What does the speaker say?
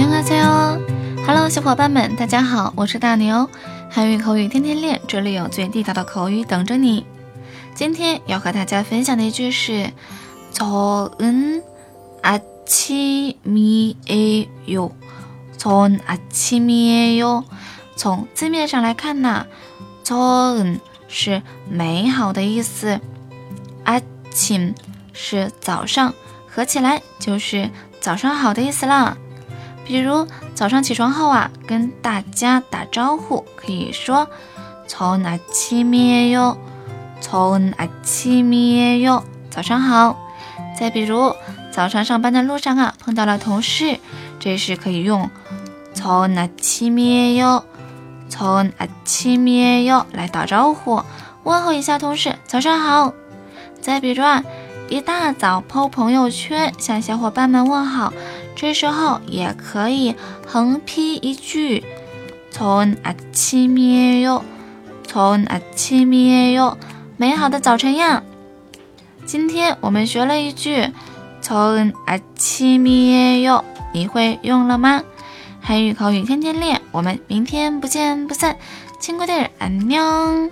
你好，加油！Hello，小伙伴们，大家好，我是大牛，韩语口语天天练，这里有最地道的口语等着你。今天要和大家分享的一句是“早恩阿七米哎哟”，早恩阿七米哎哟。从字面上来看呢，早恩是美好的意思，阿七是早上，合起来就是早上好的意思啦。比如早上起床后啊，跟大家打招呼，可以说“早安七米哟”，“早安七米哟”，早上好。再比如早上上班的路上啊，碰到了同事，这时可以用“早安七米哟”，“早安七米哟”来打招呼，问候一下同事，早上好。再比如啊，一大早抛朋友圈，向小伙伴们问好。这时候也可以横批一句，从阿七米哟，从阿七米哟，美好的早晨呀！今天我们学了一句，从阿七米哟，你会用了吗？韩语口语天天练，我们明天不见不散，亲爱的，安녕